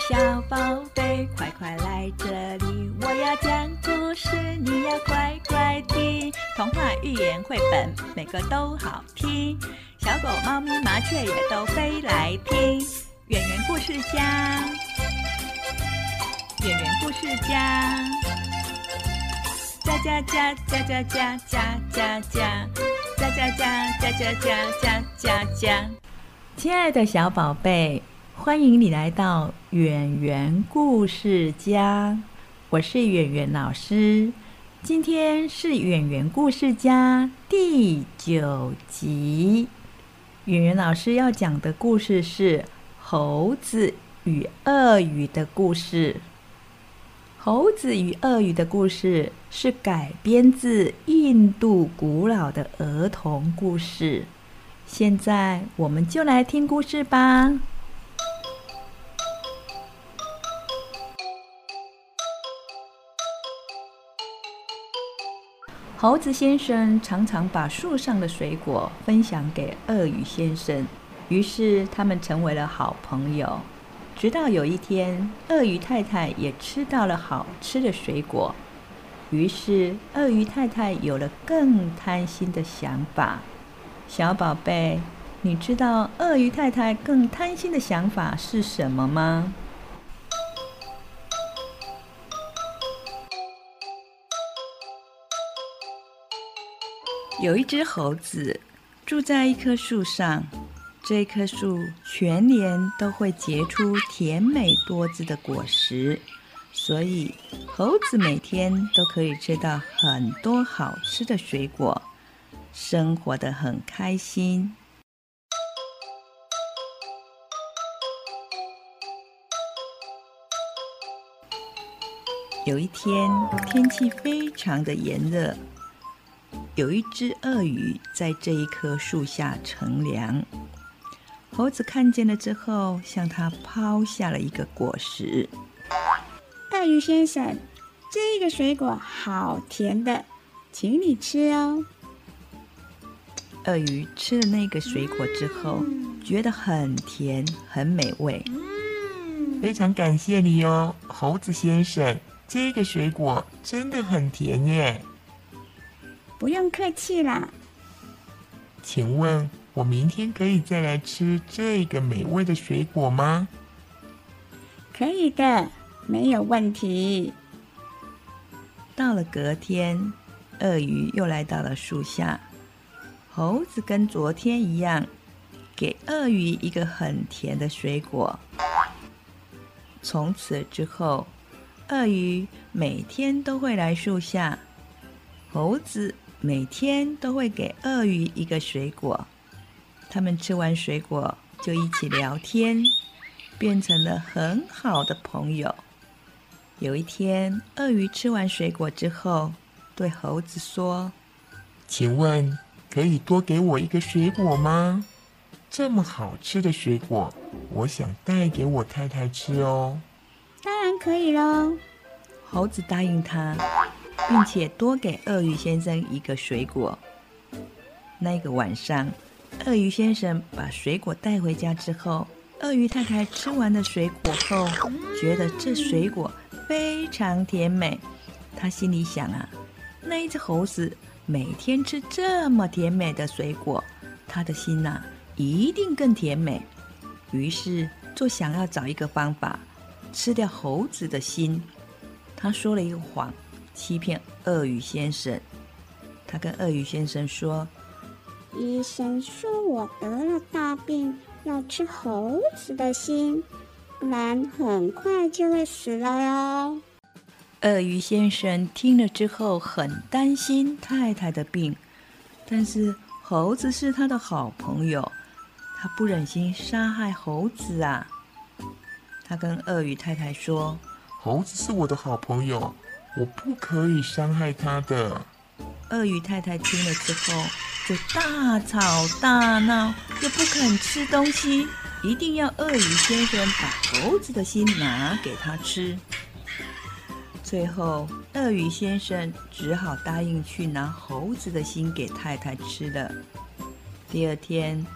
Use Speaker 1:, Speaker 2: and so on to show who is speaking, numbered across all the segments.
Speaker 1: 小宝贝，快快来这里！我要讲故事，你要乖乖听。童话、寓言、绘本，每个都好听。小狗、猫咪、麻雀也都飞来听。圆圆故事家，圆圆故事家，家家家家家家家家家家家家家家家家。亲爱的小宝贝。欢迎你来到圆圆故事家，我是圆圆老师。今天是圆圆故事家第九集。圆圆老师要讲的故事是猴子与鳄鱼的故事。猴子与鳄鱼的故事是改编自印度古老的儿童故事。现在我们就来听故事吧。猴子先生常常把树上的水果分享给鳄鱼先生，于是他们成为了好朋友。直到有一天，鳄鱼太太也吃到了好吃的水果，于是鳄鱼太太有了更贪心的想法。小宝贝，你知道鳄鱼太太更贪心的想法是什么吗？有一只猴子住在一棵树上，这棵树全年都会结出甜美多汁的果实，所以猴子每天都可以吃到很多好吃的水果，生活的很开心。有一天，天气非常的炎热。有一只鳄鱼在这一棵树下乘凉，猴子看见了之后，向它抛下了一个果实。
Speaker 2: 鳄鱼先生，这个水果好甜的，请你吃哦。
Speaker 1: 鳄鱼吃了那个水果之后，觉得很甜，很美味。
Speaker 3: 非常感谢你哦，猴子先生，这个水果真的很甜耶。
Speaker 2: 不用客气啦。
Speaker 3: 请问，我明天可以再来吃这个美味的水果吗？
Speaker 2: 可以的，没有问题。
Speaker 1: 到了隔天，鳄鱼又来到了树下。猴子跟昨天一样，给鳄鱼一个很甜的水果。从此之后，鳄鱼每天都会来树下。猴子。每天都会给鳄鱼一个水果，他们吃完水果就一起聊天，变成了很好的朋友。有一天，鳄鱼吃完水果之后，对猴子说：“
Speaker 3: 请问可以多给我一个水果吗？这么好吃的水果，我想带给我太太吃哦。”“
Speaker 2: 当然可以喽。”
Speaker 1: 猴子答应他。并且多给鳄鱼先生一个水果。那个晚上，鳄鱼先生把水果带回家之后，鳄鱼太太吃完了水果后，觉得这水果非常甜美。他心里想啊，那一只猴子每天吃这么甜美的水果，他的心呐一定更甜美。于是就想要找一个方法吃掉猴子的心。他说了一个谎。欺骗鳄鱼先生，他跟鳄鱼先生说：“
Speaker 2: 医生说我得了大病，要吃猴子的心，不然很快就会死了哟。”
Speaker 1: 鳄鱼先生听了之后很担心太太的病，但是猴子是他的好朋友，他不忍心杀害猴子啊。他跟鳄鱼太太说：“
Speaker 3: 猴子是我的好朋友。”我不可以伤害他的。
Speaker 1: 鳄鱼太太听了之后，就大吵大闹，又不肯吃东西，一定要鳄鱼先生把猴子的心拿给他吃。最后，鳄鱼先生只好答应去拿猴子的心给太太吃了。第二天，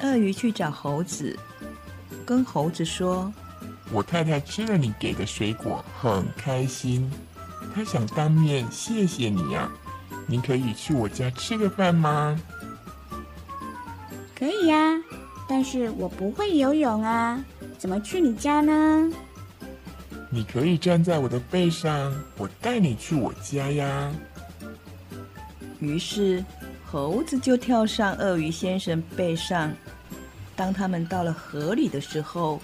Speaker 1: 鳄鱼去找猴子，跟猴子说：“
Speaker 3: 我太太吃了你给的水果，很开心，她想当面谢谢你啊。你可以去我家吃个饭吗？
Speaker 2: 可以呀，但是我不会游泳啊，怎么去你家呢？
Speaker 3: 你可以站在我的背上，我带你去我家呀。
Speaker 1: 于是，猴子就跳上鳄鱼先生背上。当他们到了河里的时候，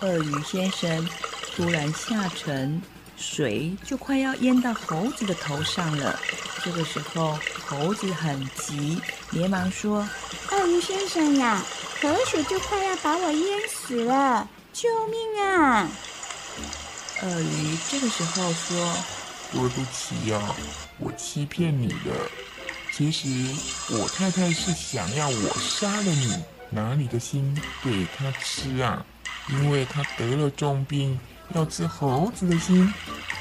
Speaker 1: 鳄鱼先生突然下沉，水就快要淹到猴子的头上了。这个时候，猴子很急，连忙说：“
Speaker 2: 鳄鱼先生呀，河水就快要把我淹死了，救命啊！”
Speaker 1: 鳄鱼这个时候说：“
Speaker 3: 对不起呀，我欺骗你了。其实我太太是想要我杀了你。”拿你的心给她吃啊，因为她得了重病，要吃猴子的心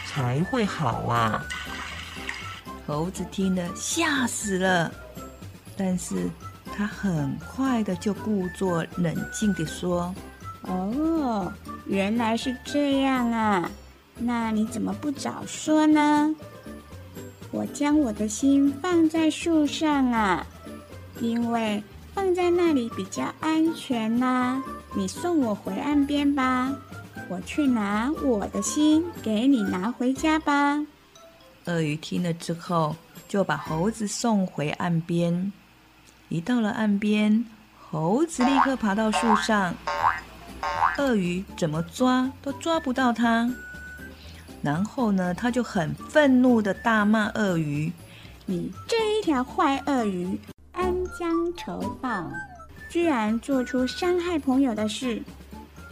Speaker 3: 才会好啊。
Speaker 1: 猴子听了吓死了，但是他很快的就故作冷静地说：“
Speaker 2: 哦，原来是这样啊，那你怎么不早说呢？我将我的心放在树上啊，因为。”放在那里比较安全呐，你送我回岸边吧，我去拿我的心给你拿回家吧。
Speaker 1: 鳄鱼听了之后，就把猴子送回岸边。一到了岸边，猴子立刻爬到树上，鳄鱼怎么抓都抓不到它。然后呢，他就很愤怒的大骂鳄鱼：“
Speaker 2: 你这一条坏鳄鱼！”恩将仇报，居然做出伤害朋友的事，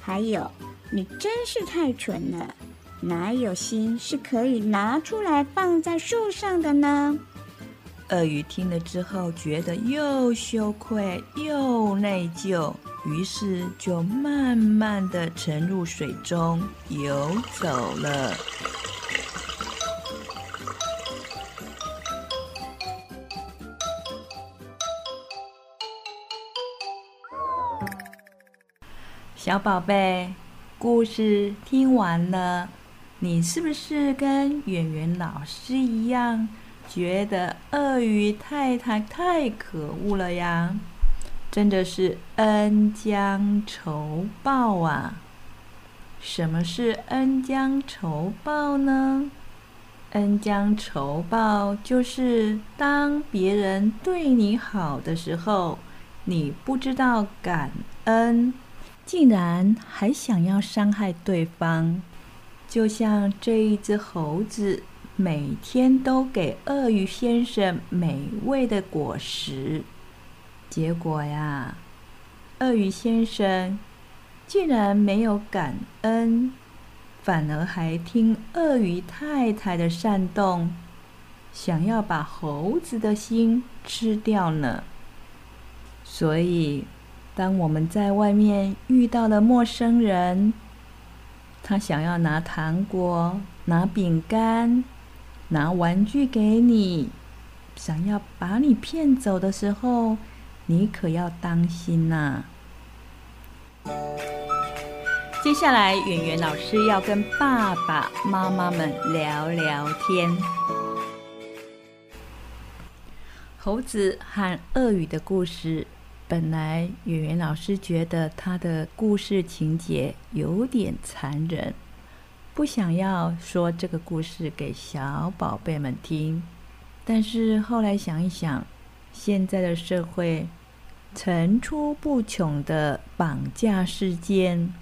Speaker 2: 还有，你真是太蠢了！哪有心是可以拿出来放在树上的呢？
Speaker 1: 鳄鱼听了之后，觉得又羞愧又内疚，于是就慢慢的沉入水中游走了。小宝贝，故事听完了，你是不是跟圆圆老师一样，觉得鳄鱼太太太可恶了呀？真的是恩将仇报啊！什么是恩将仇报呢？恩将仇报就是当别人对你好的时候，你不知道感恩。竟然还想要伤害对方，就像这一只猴子，每天都给鳄鱼先生美味的果实，结果呀，鳄鱼先生竟然没有感恩，反而还听鳄鱼太太的煽动，想要把猴子的心吃掉呢。所以。当我们在外面遇到了陌生人，他想要拿糖果、拿饼干、拿玩具给你，想要把你骗走的时候，你可要当心呐！接下来，圆圆老师要跟爸爸妈妈们聊聊天。猴子和鳄鱼的故事。本来演员老师觉得他的故事情节有点残忍，不想要说这个故事给小宝贝们听。但是后来想一想，现在的社会层出不穷的绑架事件，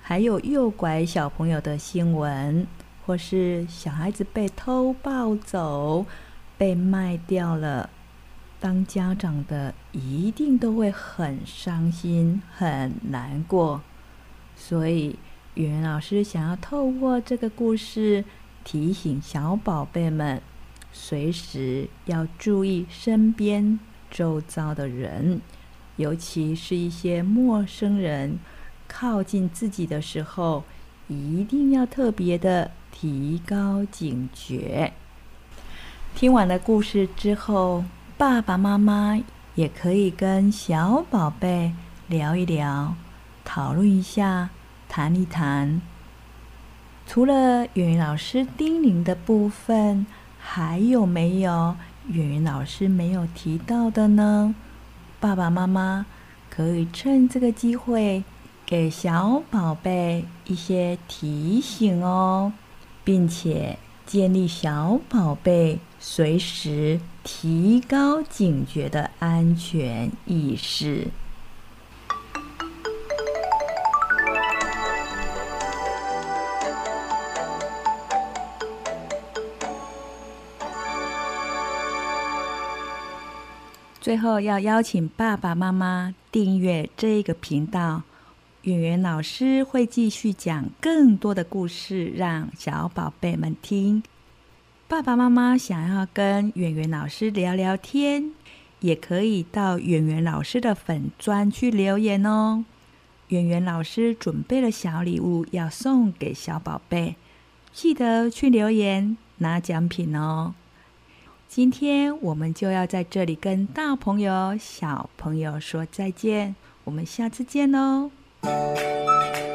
Speaker 1: 还有诱拐小朋友的新闻，或是小孩子被偷抱走、被卖掉了。当家长的一定都会很伤心、很难过，所以语言老师想要透过这个故事提醒小宝贝们，随时要注意身边周遭的人，尤其是一些陌生人靠近自己的时候，一定要特别的提高警觉。听完了故事之后。爸爸妈妈也可以跟小宝贝聊一聊，讨论一下谈一谈。除了圆圆老师叮咛的部分，还有没有圆圆老师没有提到的呢？爸爸妈妈可以趁这个机会给小宝贝一些提醒哦，并且建立小宝贝随时提高警觉的安全意识。最后要邀请爸爸妈妈订阅这个频道，圆圆老师会继续讲更多的故事，让小宝贝们听。爸爸妈妈想要跟圆圆老师聊聊天，也可以到圆圆老师的粉专去留言哦。圆圆老师准备了小礼物要送给小宝贝，记得去留言拿奖品哦。今天我们就要在这里跟大朋友、小朋友说再见，我们下次见喽。Thank you.